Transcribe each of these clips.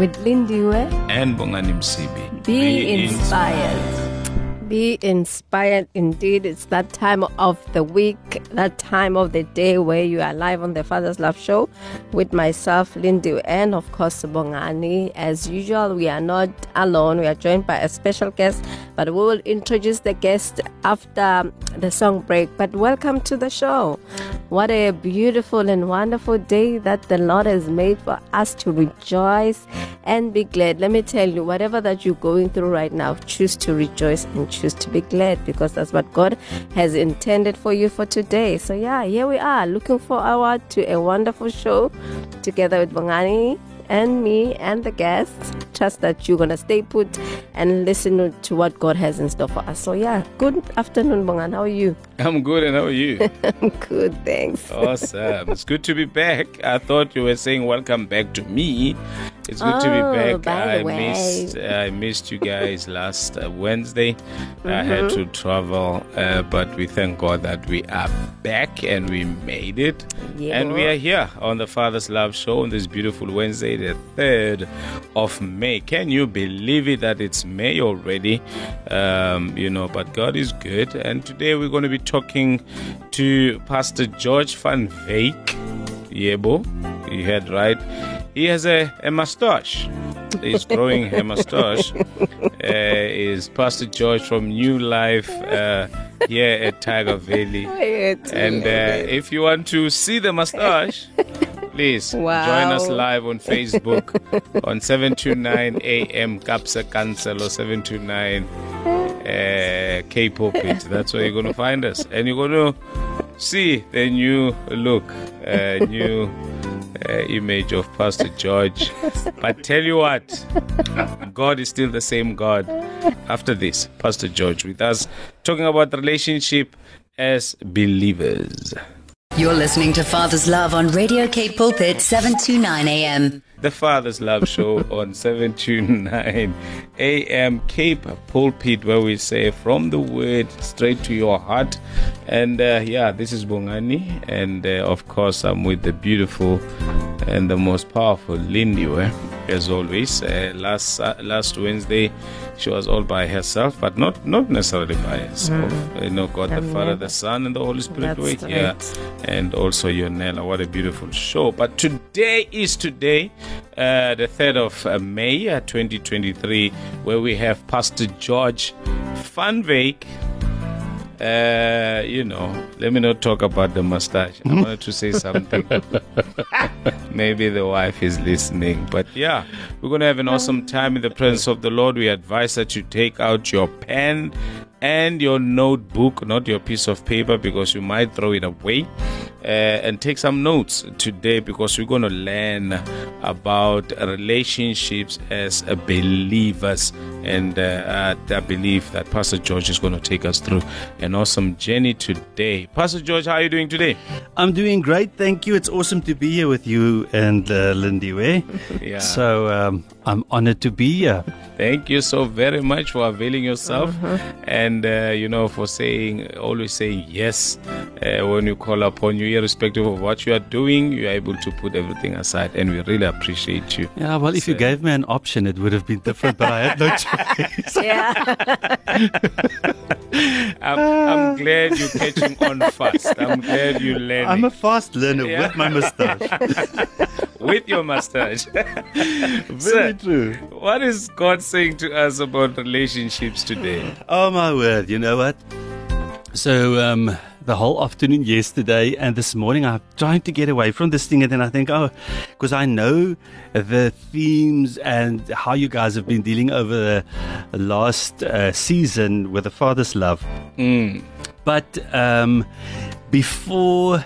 With Lindiwe, And Bongani Msibi. be, inspired. Be inspired indeed. It's that time of the week, that time of the day where you are live on the Father's Love Show with myself, Lindy, and of course, Bongani. As usual, we are not alone. We are joined by a special guest, but we will introduce the guest after the song break. But welcome to the show. What a beautiful and wonderful day that the Lord has made for us to rejoice and be glad. Let me tell you, whatever that you're going through right now, choose to rejoice and choose to be glad because that's what God has intended for you for today. So, yeah, here we are looking forward to a wonderful show together with Bongani and me and the guests. Trust that you're going to stay put and listen to what God has in store for us. So, yeah, good afternoon, Bongan. How are you? I'm good, and how are you? I'm good, thanks. awesome. It's good to be back. I thought you were saying welcome back to me. It's good to Oh, be back. by the I way. missed I missed you guys last uh, Wednesday. I had Mm-hmm. to travel, uh, but we thank God that we are back and we made it. Yeah. And we are here on the Father's Love Show on this beautiful Wednesday, the 3rd of May. Can you believe it that it's May already? Um, you know, but God is good. And today we're going to be talking to Pastor George van Veek. Yebo, you heard right. He has a, a mustache. He's growing a mustache. Uh, is Pastor George from New Life uh, here at Tyger Valley. And uh, if you want to see the mustache, please Wow. join us live on Facebook on 729 AM Kapsa Cancel or 729 uh, Cape Pulpit. That's where you're going to find us. And you're going to see the new look, uh, new Uh, image of Pastor George. But tell you what, God is still the same God. After this, Pastor George with us talking about relationship as believers. You're listening to Father's Love on Radio Cape Pulpit 729 AM. The Father's Love Show on 729 AM Cape Pulpit, where we say from the word straight to your heart. And uh, yeah, this is Bongani, and uh, of course, I'm with the beautiful and the most powerful Lindiwe, as always. Uh, last uh, last Wednesday, she was all by herself, but not not necessarily by herself. You know, God the. Father, the Son, and the Holy Spirit were here right. and also Yonela. What a beautiful show. But today is today, uh, the 3rd of uh, May uh, 2023, where we have Pastor George Van Veek. Uh, you know, let me not talk about the mustache. I wanted to say something. Maybe the wife is listening. But yeah, we're going to have an awesome time in the presence of the Lord. We advise that you take out your pen and your notebook, not your piece of paper, because you might throw it away. Uh, and take some notes today because we're going to learn about relationships as believers. And uh, I believe that Pastor George is going to take us through an awesome journey today. Pastor George, how are you doing today? I'm doing great, thank you. It's awesome to be here with you and uh, Lindiwe. Yeah. So um, I'm honored to be here. Thank you so very much for availing yourself and, uh, you know, for saying, always saying yes uh, when you call upon you, irrespective of what you are doing, you are able to put everything aside. And we really appreciate you. Yeah, well, if you gave me an option, it would have been different, but I had no choice. Yeah. I'm, I'm glad you're catching on fast. I'm glad you're learning I'm a fast learner Yeah. with my mustache. with your mustache. Very Sir, true. what is God saying to us about relationships today? Oh my word! You know what? So um, the whole afternoon yesterday and this morning, I'm trying to get away from this thing, and then I think, oh, because I know the themes and how you guys have been dealing over the last uh, season with the Father's love. Mm. But um, before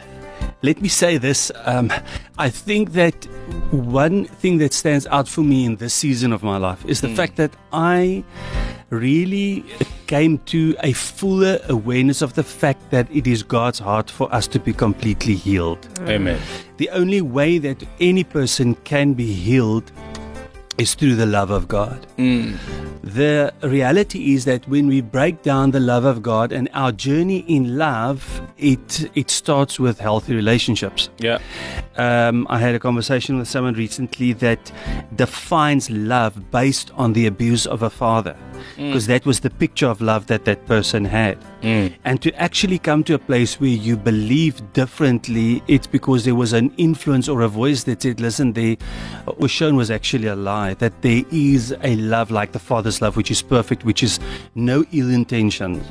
let me say this. Um, I think that one thing that stands out for me in this season of my life is the fact that I really came to a fuller awareness of the fact that it is God's heart for us to be completely healed. Amen. The only way that any person can be healed is through the love of God. The reality is that when we break down the love of God and our journey in love, it it starts with healthy relationships. Yeah. Um, I had a conversation with someone recently that defines love based on the abuse of a father, because that was the picture of love that that person had. And to actually come to a place where you believe differently, it's because there was an influence or a voice that said, "Listen, there was shown was actually a lie. That there is a love like the Father's love, which is perfect, which is no ill intention."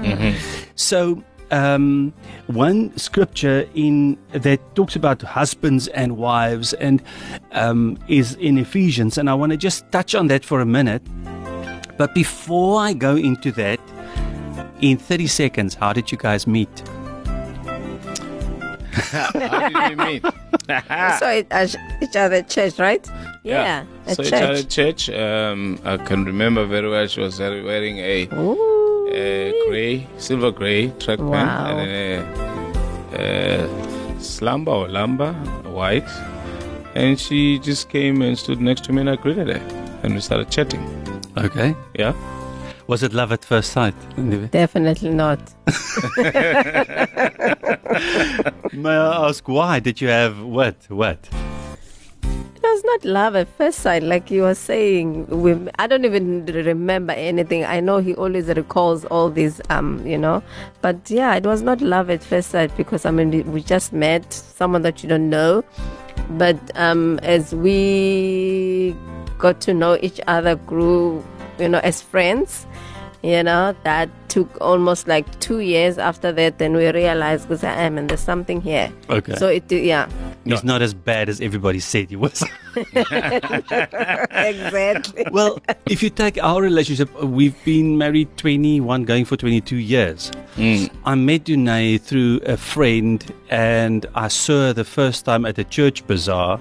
So um, one scripture in that talks about husbands and wives and um, is in Ephesians, and I want to just touch on that for a minute. But before I go into that, in 30 seconds, how did you guys meet? How did we meet? So it, at each other at church, right? Yeah, at so church. each other at church. Um, I can remember very well. She was wearing a, a grey, silver grey track Wow. pant and a, a slumber or lumber white. And she just came and stood next to me and I greeted her. And we started chatting. Okay. Yeah. Was it love at first sight? Definitely not. May I ask why? Did you have what? What? It was not love at first sight, like you were saying. We, I don't even remember anything. I know he always recalls all these, um, you know. But yeah, it was not love at first sight because I mean we just met someone that you don't know. But um, as we got to know each other, grew, you know, as friends. You know, that took almost like two years after that. Then we realized, because I am, and there's something here. Okay. So it, yeah, He's not as bad as everybody said he was. exactly. well, if you take our relationship, we've been married 21, going for 22 years. I met Dunay through a friend and I saw her the first time at a church bazaar.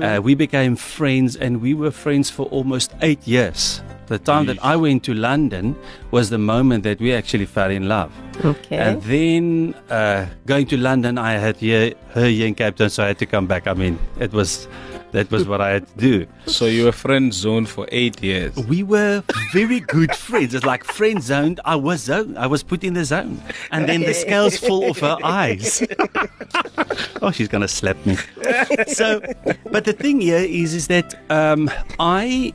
Uh, we became friends and we were friends for almost eight years. The time that I went to London was the moment that we actually fell in love. Okay. And then uh, going to London, I had here, her here in Cape Town, so I had to come back. I mean, it was that was what I had to do. So you were friend zoned for eight years. We were very good friends. It's like friend zoned. I was zoned. I was put in the zone, and then the scales fall off her eyes. oh, she's gonna slap me. So, but the thing here is, is that um, I,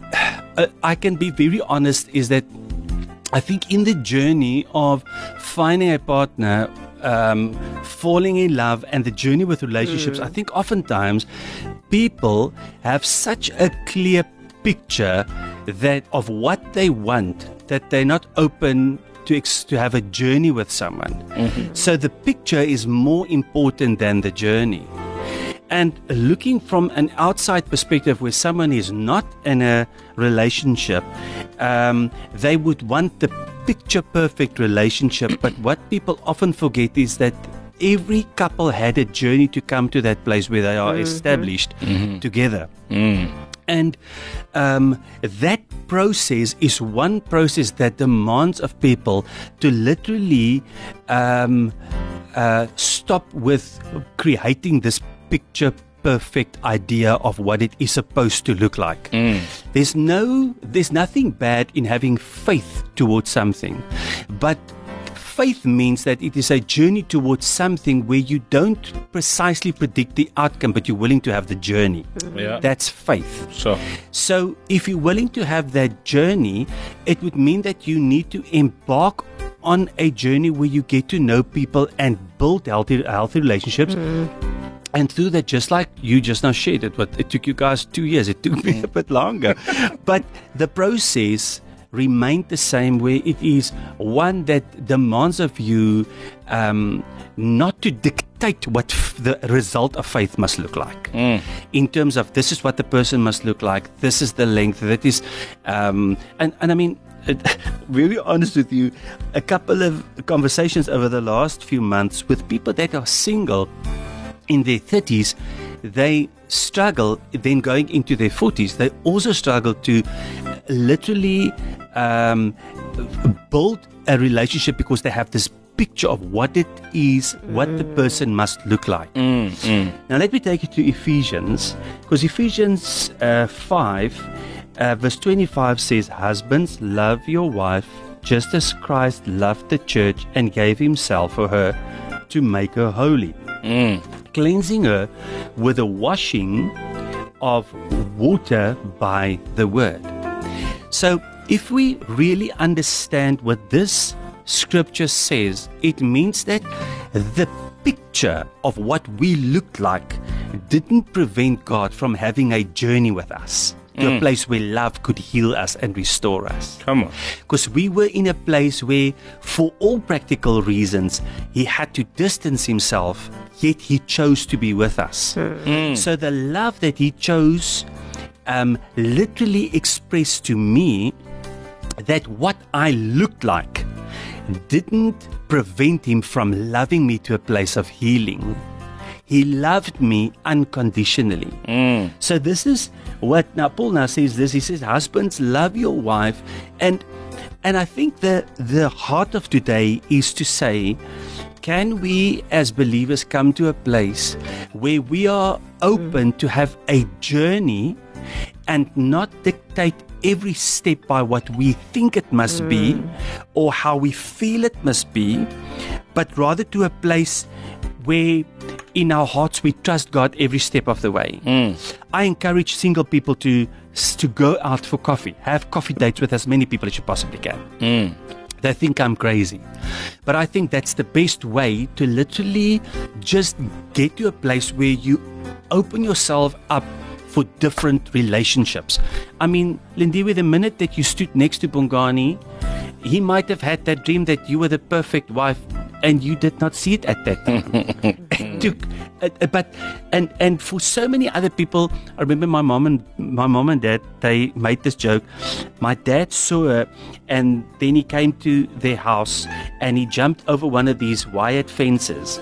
uh, I can be very honest. Is that I think in the journey of finding a partner, um, falling in love, and the journey with relationships, I think oftentimes people have such a clear picture that of what they want that they're not open to ex- to have a journey with someone. So the picture is more important than the journey. And looking from an outside perspective, where someone is not in a relationship, um, they would want the picture perfect relationship. but what people often forget is that every couple had a journey to come to that place where they are established together. And um, that process is one process that demands of people to literally um, uh, stop with creating this picture perfect idea of what it is supposed to look like. There's no, there's nothing bad in having faith towards something, but faith means that it is a journey towards something where you don't precisely predict the outcome, but you're willing to have the journey. Mm-hmm. Yeah. That's faith. So So, if you're willing to have that journey, it would mean that you need to embark on a journey where you get to know people and build healthy, healthy relationships. Mm-hmm. And through that, just like you just now shared it, but it took you guys two years. It took me a bit longer, but the process remained the same. Where it is one that demands of you um, not to dictate what f- the result of faith must look like. In terms of this is what the person must look like. This is the length. That is, um, and and I mean. Very honest with you, a couple of conversations over the last few months with people that are single in their 30s, they struggle, then going into their 40s, they also struggle to literally um, build a relationship because they have this picture of what it is, what the person must look like. Now, let me take you to Ephesians, because Ephesians uh, 5, uh, verse 25 says, Husbands, love your wife just as Christ loved the church and gave himself for her to make her holy, cleansing her with the washing of water by the word. So, if we really understand what this scripture says, it means that the picture of what we looked like didn't prevent God from having a journey with us to a mm. place where love could heal us and restore us. Come on. Because we were in a place where, for all practical reasons, he had to distance himself, yet he chose to be with us. Mm. So the love that he chose um, literally expressed to me that what I looked like didn't prevent him from loving me to a place of healing. He loved me unconditionally. So this is what now Paul now says this. He says, Husbands, love your wife. And and I think the the heart of today is to say, can we as believers come to a place where we are open to have a journey and not dictate every step by what we think it must be mm. or how we feel it must be, but rather to a place where in our hearts we trust God every step of the way. Mm. I encourage single people to to go out for coffee, have coffee dates with as many people as you possibly can. Mm. They think I'm crazy. But I think that's the best way to literally just get to a place where you open yourself up for different relationships. I mean, Lindiwe, the minute that you stood next to Bongani, he might have had that dream that you were the perfect wife and you did not see it at that time. It took- uh, uh, but and and for so many other people, I remember my mom and my mom and dad they made this joke. My dad saw her, and then he came to their house and he jumped over one of these wired fences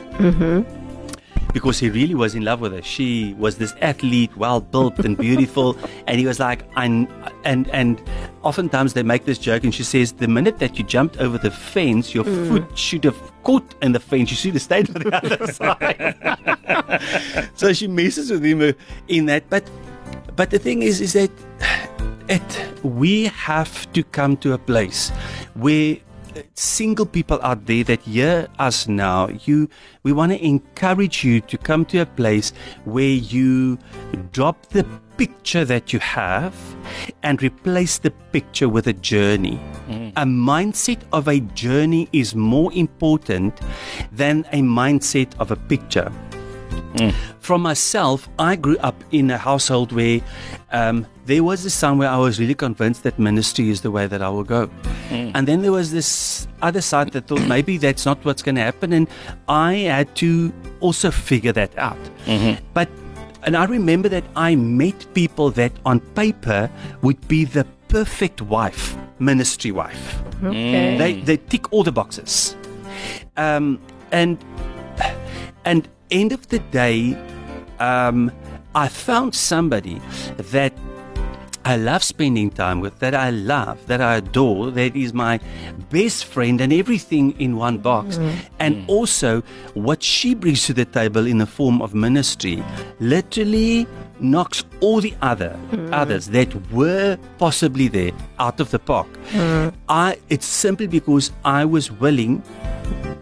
because he really was in love with her. She was this athlete, well built and beautiful, and he was like, I'm, and and oftentimes they make this joke, and she says, the minute that you jumped over the fence, your mm. foot should have caught in the fence. You should have stayed on the other side. so she messes with him in that, but but the thing is, is that it we have to come to a place where single people out there that hear us now you we want to encourage you to come to a place where you drop the picture that you have and replace the picture with a journey. Mm. A mindset of a journey is more important than a mindset of a picture from myself, I grew up in a household where um, there was this time where I was really convinced that ministry is the way that I will go. And then there was this other side that thought maybe that's not what's going to happen. And I had to also figure that out. But, and I remember that I met people that on paper would be the perfect wife, ministry wife. Okay. They, they tick all the boxes. Um, and and end of the day, um, I found somebody that I love spending time with, that I love, that I adore, that is my best friend and everything in one box. Mm. And mm. also, what she brings to the table in the form of ministry literally knocks all the other mm. others that were possibly there out of the park. I it's simply because I was willing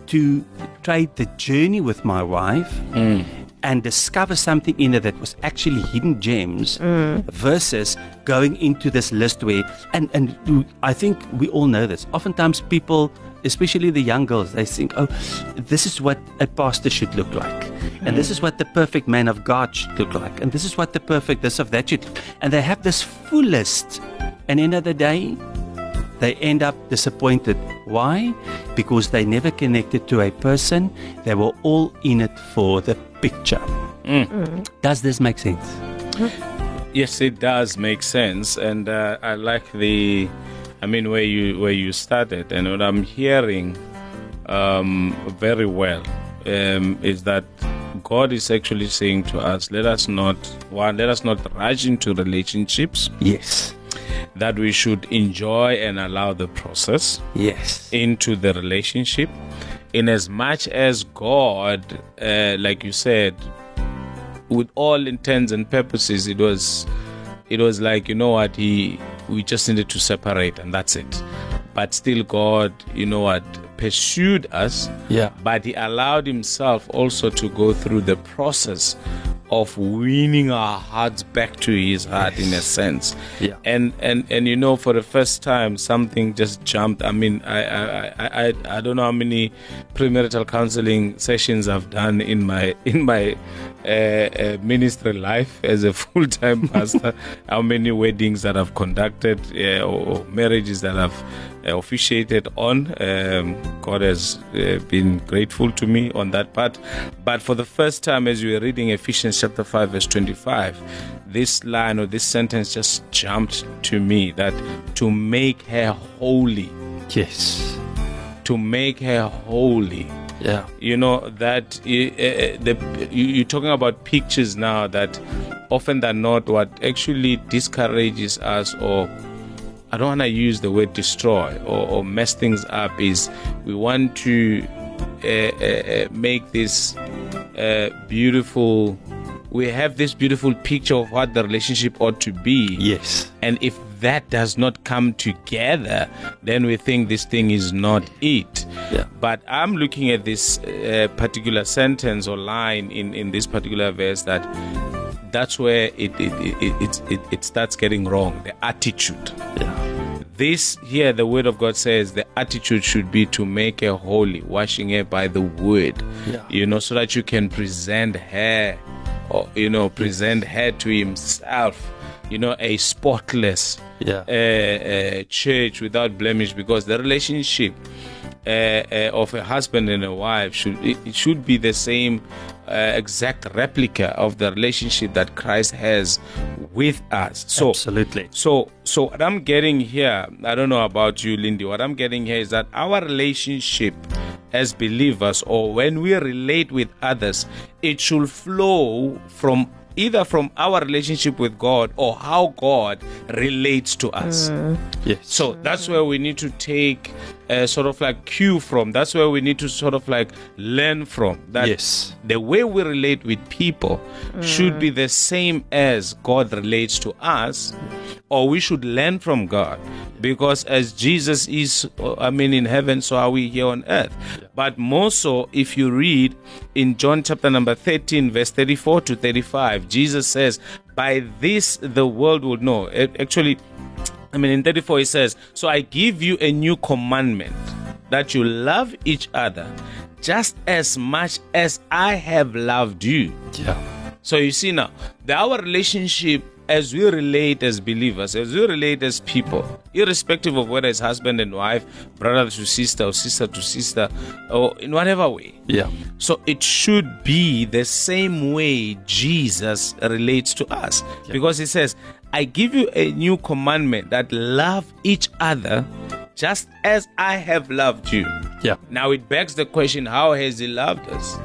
to trade the journey with my wife mm. and discover something in her that was actually hidden gems mm. versus going into this list where and and I think we all know this. Oftentimes people especially the young girls they think oh this is what a pastor should look like and mm. this is what the perfect man of God should look like and this is what the perfect this of that should and they have this full list. And end of the day they end up disappointed. Why? Because they never connected to a person. They were all in it for the picture. Does this make sense? Yes, it does make sense, and uh, I like the, I mean, where you where you started, and what I'm hearing, um, very well, um, is that God is actually saying to us, let us not one, let us not rush into relationships, Yes. That we should enjoy and allow the process Yes. into the relationship. In as much as God, uh, like you said, with all intents and purposes, it was, it was like you know what he, we just needed to separate and that's it. But still, God, you know what, pursued us Yeah. but he allowed himself also to go through the process of winning our hearts back to his heart in a sense. Yeah. and and and you know for the first time something just jumped. I mean i i i i, I don't know how many premarital counseling sessions i've done in my in my uh, ministry life as a full-time pastor how many weddings that i've conducted uh, or, or marriages that i've uh, officiated on. Um, God has uh, been grateful to me on that part. But for the first time, as we were reading Ephesians chapter 5, verse 25, this line or this sentence just jumped to me that to make her holy, Yes. to make her holy Yeah. you know that uh, the you, you're talking about pictures now that often than not what actually discourages us or i don't want to use the word destroy or, or mess things up is we want to uh, uh, uh, make this uh, beautiful we have this beautiful picture of what the relationship ought to be Yes. and if that does not come together, then we think this thing is not it. Yeah. But I'm looking at this uh, particular sentence or line in, in this particular verse that that's where it it, it, it, it, starts getting wrong the attitude. Yeah. This here, the word of God says the attitude should be to make her holy, washing her by the word. Yeah. You know, so that you can present her, or you know, present her to Himself. You know, a spotless Yeah. uh, uh, church without blemish, because the relationship uh, uh, of a husband and a wife should it, it should be the same uh, exact replica of the relationship that Christ has with us. So Absolutely. so, so what I'm getting here, I don't know about you, Lindy. What I'm getting here is that our relationship as believers, or when we relate with others, it should flow from either from our relationship with God or how God relates to us. Mm. Yes. So that's where we need to take a sort of like cue from. That's where we need to sort of like learn from. That Yes. the way we relate with people should mm. be the same as God relates to us, or we should learn from God. Because as Jesus is, I mean, in heaven, so are we here on earth. But more so, if you read in John chapter number 13, verse 34 to 35, Jesus says, By this the world will know. It- actually, I mean, in 34, he says, So I give you a new commandment that you love each other just as much as I have loved you. Yeah. So you see now, the, our relationship as we relate as believers, as we relate as people, irrespective of whether it's husband and wife, brother to sister, or sister to sister, or in whatever way. Yeah. So it should be the same way Jesus relates to us. Because he says, I give you a new commandment that love each other just as I have loved you. Yeah. Now it begs the question, how has he loved us?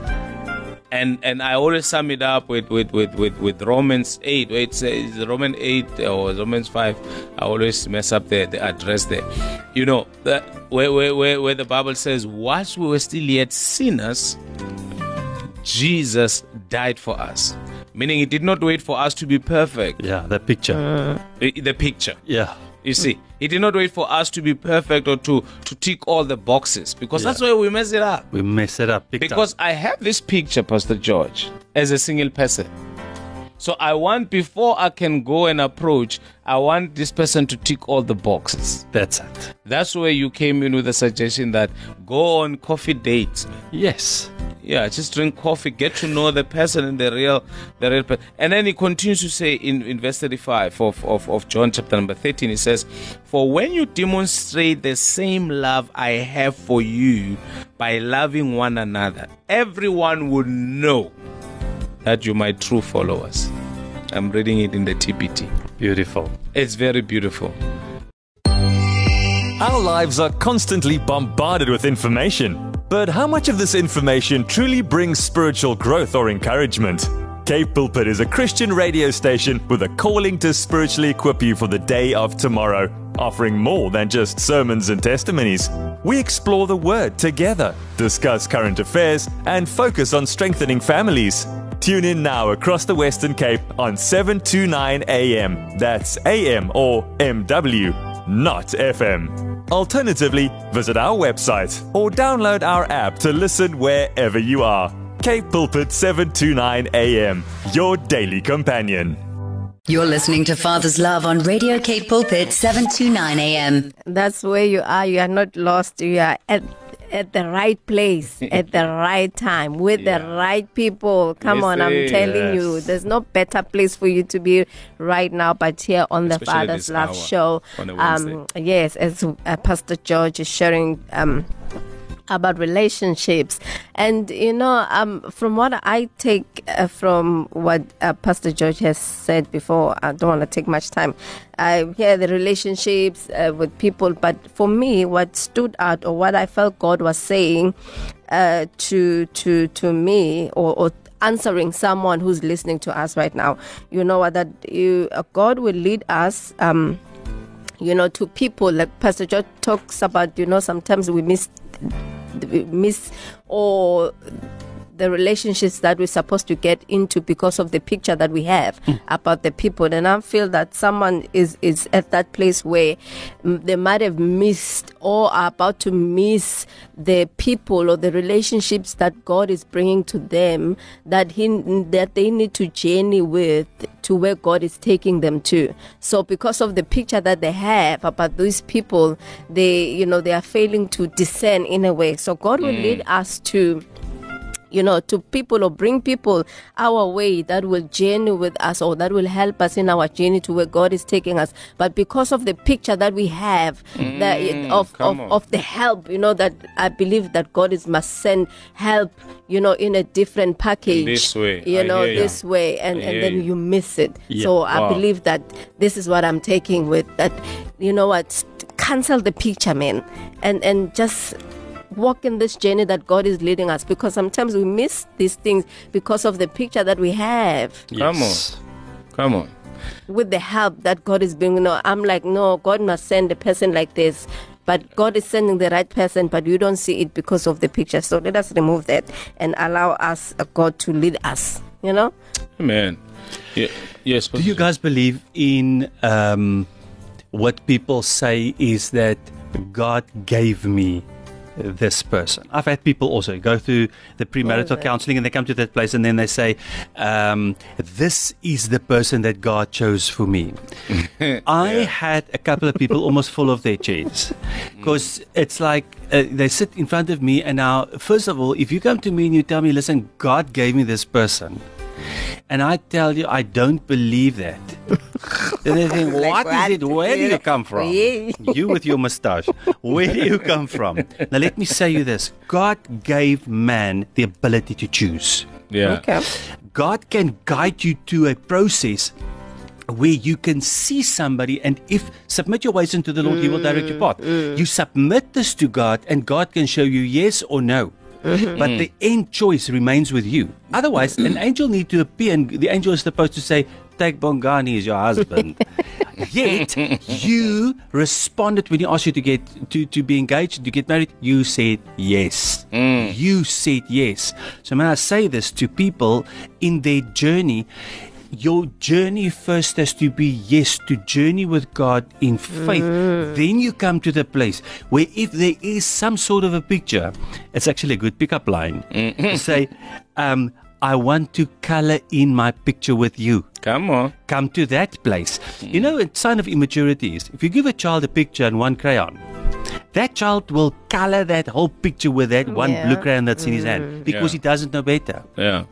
And and I always sum it up with with, with, with, with Romans 8, where it says Romans 8 or Romans 5. I always mess up the, the address there. You know, the, where, where, where, where the Bible says, whilst we were still yet sinners, Jesus died for us. Meaning he did not wait for us to be perfect. Yeah. the picture. Uh, the the picture. Yeah. You see, he did not wait for us to be perfect or to, to tick all the boxes because that's where we mess it up. We mess it up. Big time. Because I have this picture, Pastor George, as a single person. So I want, before I can go and approach, I want this person to tick all the boxes. that's it. That's where you came in with the suggestion that go on coffee dates. Yes. Yeah, just drink coffee, get to know the person and the real, the real person. And then he continues to say in, in verse 35 of, of, of John chapter number 13, he says, For when you demonstrate the same love I have for you by loving one another, everyone would know that you're my true followers. I'm reading it in the TPT. Beautiful. It's very beautiful. Our lives are constantly bombarded with information. But how much of this information truly brings spiritual growth or encouragement? Cape Pulpit is a Christian radio station with a calling to spiritually equip you for the day of tomorrow, offering more than just sermons and testimonies. We explore the Word together, discuss current affairs, and focus on strengthening families. Tune in now across the Western Cape on 729 AM. That's AM or MW, not FM. Alternatively, visit our website or download our app to listen wherever you are. Cape Pulpit 729 AM, your daily companion. You're listening to Father's Love on Radio Cape Pulpit 729 AM. That's where you are. You are not lost. You are at at the right place at the right time with Yeah. the right people. Come Yes, on, I'm yes. telling you, there's no better place for you to be right now but here on the Especially Father's Love Show. Um, yes, as uh, Pastor George is sharing. Um, about relationships. And you know um, from what i take uh, from what uh, pastor george has said before i don't want to take much time. I hear the relationships uh, with people but for me what stood out or what i felt god was saying uh, to to to me or, or answering someone who's listening to us right now you know what that you uh, god will lead us um you know, to people. Like Pastor George talks about, you know, sometimes we miss, miss or the relationships that we're supposed to get into because of the picture that we have about the people. And I feel that someone is, is at that place where mm, they might have missed or are about to miss the people or the relationships that God is bringing to them that he that they need to journey with to where God is taking them to. So because of the picture that they have about these people, they you know they are failing to discern in a way. So God will lead us to you know, to people or bring people our way that will journey with us or that will help us in our journey to where God is taking us. But because of the picture that we have that mm, of, of, on. of the help, you know, that I believe that God is must send help, you know, in a different package. this way. You I know, hear ya. this way. And, and then you. you miss it. Yeah. So I Wow. believe that this is what I'm taking with that, you know what, cancel the picture, man. And and just walk in this journey that God is leading us because sometimes we miss these things because of the picture that we have Come on. Come on. with the help that God is bringing. No, I'm like, no, God must send a person like this. But God is sending the right person, but you don't see it because of the picture. So let us remove that and allow us, uh, God, to lead us. You know? Amen. Yeah. Yes. Do you guys believe in um, what people say is that God gave me this person? I've had people also go through the premarital counseling and they come to that place and then they say, um, This is the person that God chose for me. I had a couple of people almost full of their chairs because it's like uh, they sit in front of me and now, first of all, if you come to me and you tell me, Listen, God gave me this person. And I tell you, I don't believe that. then they think, Like what is it? Where do you come from? You with your mustache. Where do you come from? Now, let me say you this God gave man the ability to choose. Yeah. Okay. God can guide you to a process where you can see somebody and if submit your ways into the Lord, He will direct your path. Mm, mm. You submit this to God and God can show you yes or no. Mm-hmm. But mm. the end choice remains with you. Otherwise, an mm-hmm. angel need to appear and the angel is supposed to say, Take Bongani as your husband. Yet you responded when he asked you to get to, to be engaged, to get married, you said yes. Mm. You said yes. So when I say this to people in their journey, your journey first has to be yes, to journey with God in faith. Mm. Then you come to the place where if there is some sort of a picture, it's actually a good pickup line. Mm-hmm. Say, um, I want to color in my picture with you Come on. come to that place. Mm. You know, a sign of immaturity is if you give a child a picture and one crayon, that child will color that whole picture with that one Yeah. blue crayon that's in his hand mm. because Yeah. he doesn't know better. Yeah.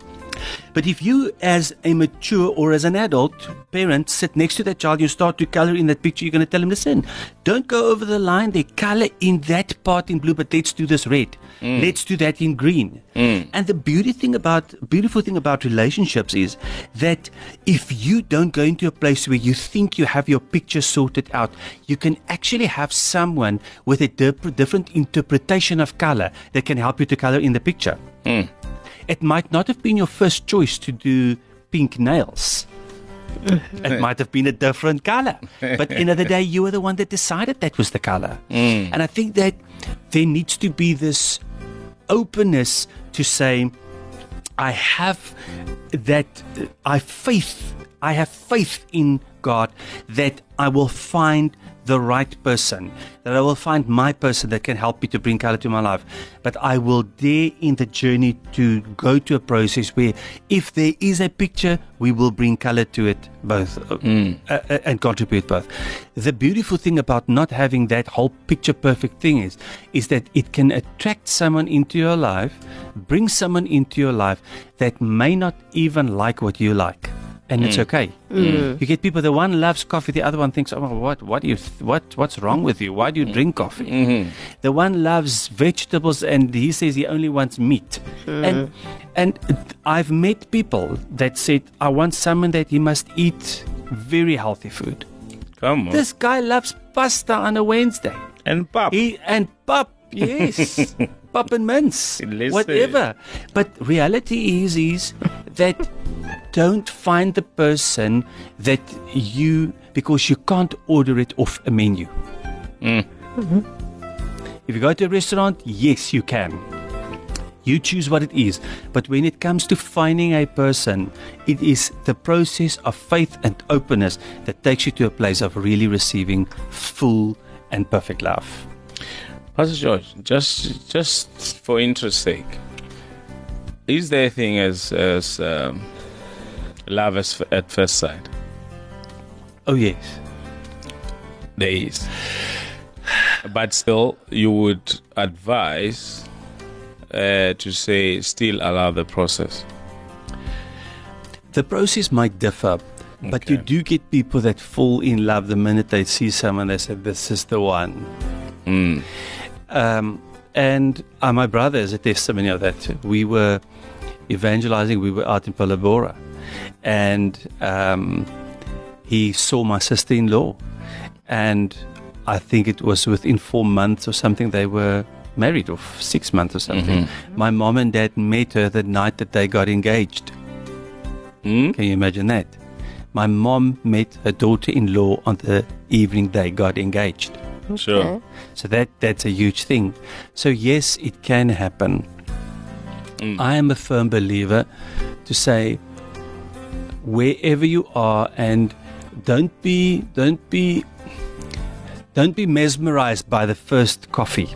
But if you, as a mature or as an adult parent, sit next to that child, you start to color in that picture, you're going to tell him, listen, don't go over the line. They color in that part in blue, but let's do this red. Mm. Let's do that in green. Mm. And the beauty thing about, beautiful thing about relationships is that if you don't go into a place where you think you have your picture sorted out, you can actually have someone with a different interpretation of color that can help you to color in the picture. Mm. It might not have been your first choice to do pink nails. it might have been a different color. But end of the day, you were the one that decided that was the color. Mm. And I think that there needs to be this openness to say, I have that, I faith, I have faith in God that I will find the right person, that I will find my person that can help me to bring color to my life. But I will dare in the journey to go to a process where if there is a picture, we will bring color to it both uh, uh, uh, and contribute both. The beautiful thing about not having that whole picture perfect thing is, is that it can attract someone into your life, bring someone into your life that may not even like what you like and it's mm. okay. Mm. You get people. The one loves coffee, the other one thinks, "Oh, what? What do you? Th- what? What's wrong with you? Why do you mm. drink coffee?" Mm-hmm. The one loves vegetables, and he says he only wants meat. And and I've met people that said, "I want someone that he must eat very healthy food." Come on. This guy loves pasta on a Wednesday. and pop. He and pop, yes, pop and mince, Listen. Eh? whatever. But reality is is that don't find the person that you because you can't order it off a menu. Mm. If you go to a restaurant, yes, you can. You choose what it is. But when it comes to finding a person, it is the process of faith and openness that takes you to a place of really receiving full and perfect love. Pastor George, just just for interest sake, is there a thing as as um, love as at first sight? Oh, yes. There is, but still, you would advise uh, to say still allow the process. The process might differ, but you do get people that fall in love the minute they see someone. They say, "This is the one." Mm. Um, and uh, my brother is a testimony of that. We were evangelizing. We were out in Phalaborwa, and um, he saw my sister-in-law, and I think it was within four months or something they were married, or six months or something. My mom and dad met her the night that they got engaged. Mm? Can you imagine that? My mom met her daughter-in-law on the evening they got engaged. Sure. So that that's a huge thing. So yes, it can happen. Mm. I am a firm believer to say wherever you are and don't be don't be don't be mesmerized by the first coffee.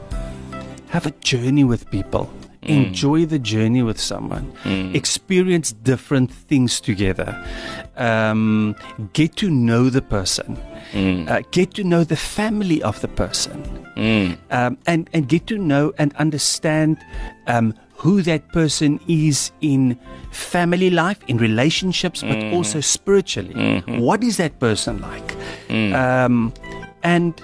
Have a journey with people. Mm. Enjoy the journey with someone. Mm. Experience different things together. Um, get to know the person. Uh, get to know the family of the person. Um, and, and get to know and understand um, who that person is in family life, in relationships, but also spiritually. What is that person like? Um, and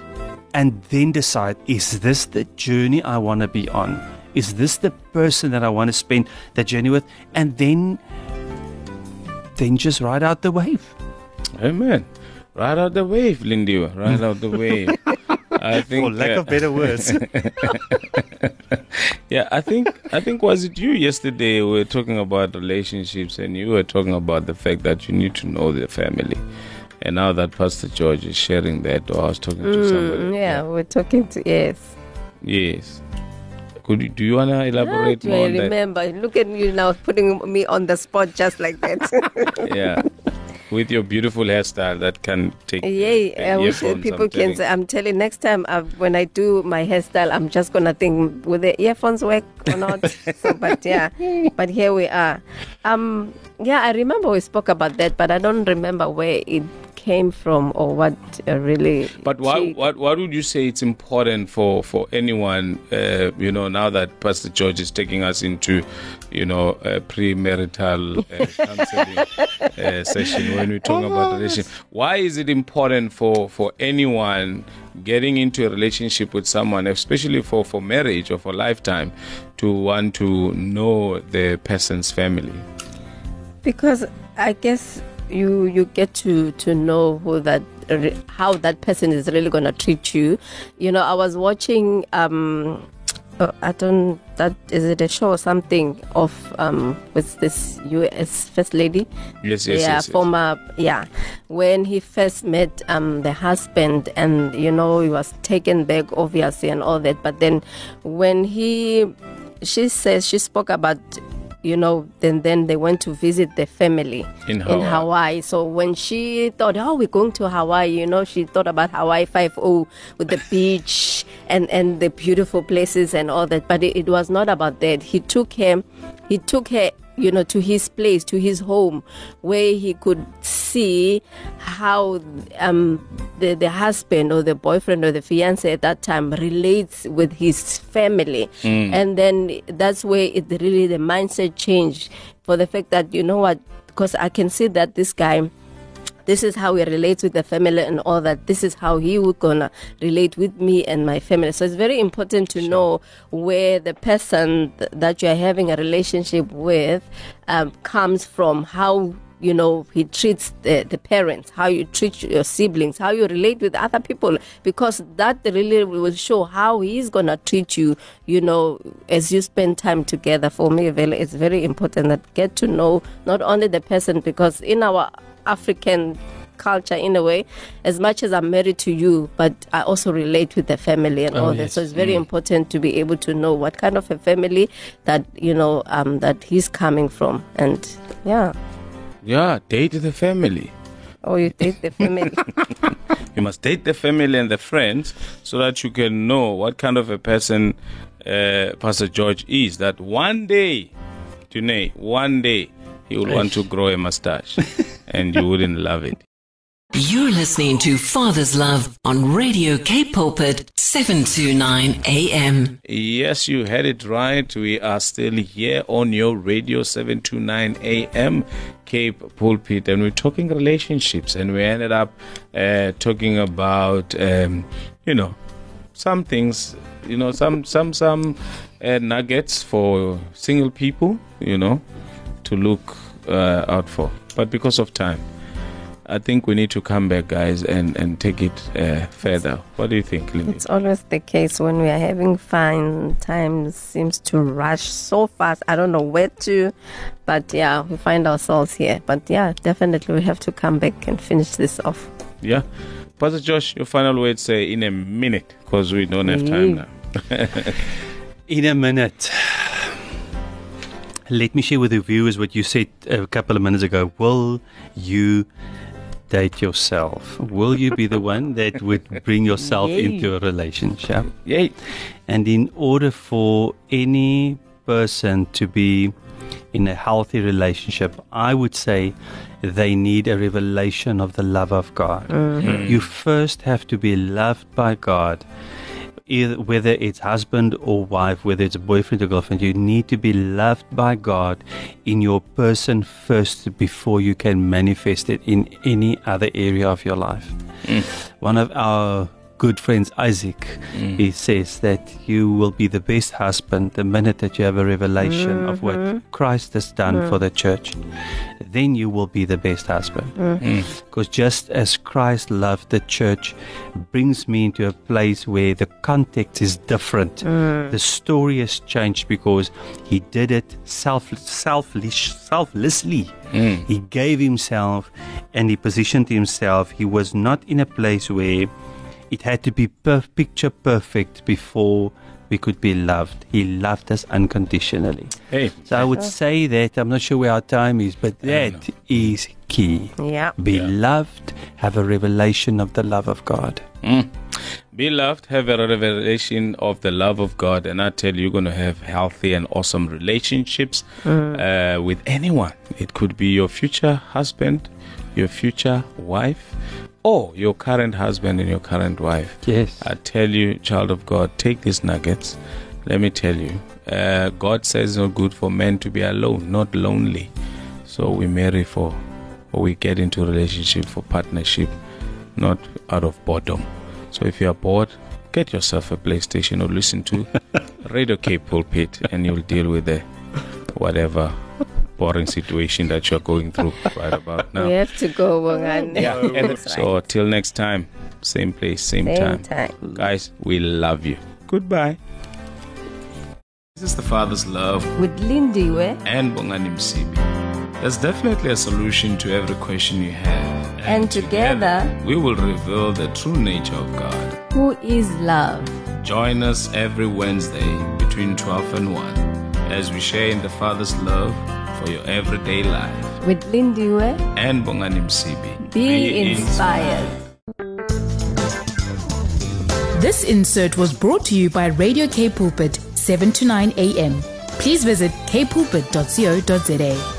and then decide: Is this the journey I want to be on? Is this the person that I want to spend that journey with? And then, then just ride out the wave. Amen. Right out the wave, Lindy. Ride out the wave. I think. For lack uh, of better words. Yeah, I think I think was it you yesterday we were talking about relationships and you were talking about the fact that you need to know the family. And now that Pastor George is sharing that or I was talking to somebody. Mm, yeah, we're talking to yes. Yes. Could you, do you wanna elaborate Do more I on that? remember? Look at you now, putting me on the spot just like that. Yeah. With your beautiful hairstyle that can take Yeah, I wish people can say. I'm telling next time uh, when I do my hairstyle, I'm just gonna think will the earphones work or not. so, but yeah, but here we are. Um, yeah, I remember we spoke about that, but I don't remember where it came from or what uh, really. But why, she- what what would you say it's important for for anyone? Uh, you know, now that Pastor George is taking us into, you know, a premarital uh, counseling uh, session when we talk about relationship. Why is it important for for anyone getting into a relationship with someone, especially for for marriage or for lifetime, to want to know the person's family? Because I guess you you get to to know who that how that person is really going to treat you. You know, I was watching um uh, I don't that is it a show or something of um with this US first lady Yes, yes, yeah, yes, yes. former, yeah. When he first met um, the husband, and you know, he was taken back, obviously, and all that. But then, when he, she says she spoke about, you know, then then they went to visit the family In in Hawaii. Hawaii. So when she thought, oh, we're going to Hawaii, you know, she thought about Hawaii Five O with the beach and and the beautiful places and all that. But it, it was not about that. He took her, he took her you know, to his place, to his home, where he could see how um, the, the husband or the boyfriend or the fiance at that time relates with his family. And then that's where it really, the mindset changed for the fact that, you know what, because I can see that this guy this is how he relates with the family and all that. This is how he would gonna relate with me and my family. So it's very important to know where the person th- that you're having a relationship with um, comes from, how you know he treats the, the parents, how you treat your siblings, how you relate with other people, because that really will show how he's gonna treat you. You know, as you spend time together. For me, it's very important that get to know not only the person, because in our African culture in a way as much as i'm married to you but i also relate with the family and Oh, all that. so it's very important to be able to know what kind of a family that you know um that he's coming from. And yeah. Yeah, date the family. oh you date the family. You must date the family and the friends so that you can know what kind of a person uh, Pastor George is. That one day, Tunay, one day he would want to grow a mustache and you wouldn't love it. You're listening to Father's Love on Radio Cape Pulpit 729 AM. Yes, you had it right. We are still here on your radio 729 AM Cape Pulpit, and we're talking relationships, and we ended up uh, talking about, um, you know, some things, you know, some some some uh, nuggets for single people, you know, to look uh, out for. But because of time, I think we need to come back, guys, and and take it uh, further. What do you think, Lindy? it's always the case when we are having fun time seems to rush so fast i don't know where to but yeah we find ourselves here but yeah definitely we have to come back and finish this off Yeah. Pastor Josh, your final words say in a minute because we don't have time now. In a minute. Let me share with the viewers what you said a couple of minutes ago. Will you date yourself? Will you be the one that would bring yourself Yay. into a relationship? Yay. And in order for any person to be in a healthy relationship, I would say they need a revelation of the love of God. Mm-hmm. You first have to be loved by God. Either, whether it's husband or wife, whether it's a boyfriend or girlfriend, you need to be loved by God in your person first before you can manifest it in any other area of your life. Mm. One of our good friends, Isaac, he mm-hmm. says that you will be the best husband the minute that you have a revelation of what mm-hmm. Christ has done for the mm. church. Then you will be the best husband. Mm-hmm. Mm. Because just as Christ loved the church, brings me into a place where the context is different. Mm. The story has changed because he did it self, selfish, selflessly. He gave himself and he positioned himself. He was not in a place where it had to be per- picture perfect before we could be loved. He loved us unconditionally. Hey. So I would say that I'm not sure where our time is, but that is key. yeah Be loved, have a revelation of the love of God. Be loved, have a revelation of the love of God, and I tell you, you're going to have healthy and awesome relationships uh, with anyone. It could be your future husband, your future wife or your current husband and your current wife. Yes. I tell you, child of God, take these nuggets. Let me tell you, uh, God says it's not good for men to be alone, not lonely. So we marry for, or we get into relationship for partnership, not out of boredom. So if you are bored, get yourself a PlayStation or listen to Radio Cape Pulpit, and you'll deal with the whatever boring situation that you're going through right about now. We have to go, Bongani. Oh, yeah. And so till next time, same place, same, Same time. time. Guys, we love you. Goodbye. This is the Father's love With Lindiwe and Bongani Msibi. There's definitely a solution to every question you have. And together- we will reveal the true nature of God. Who is love? Join us every Wednesday between 12 and 1 as we share in the Father's love for your everyday life. With Lindiwe And Bongani Msibi. Be inspired. This insert was brought to you by Radio Cape Pulpit, 7 to 9 a.m. Please visit capepulpit.co.za.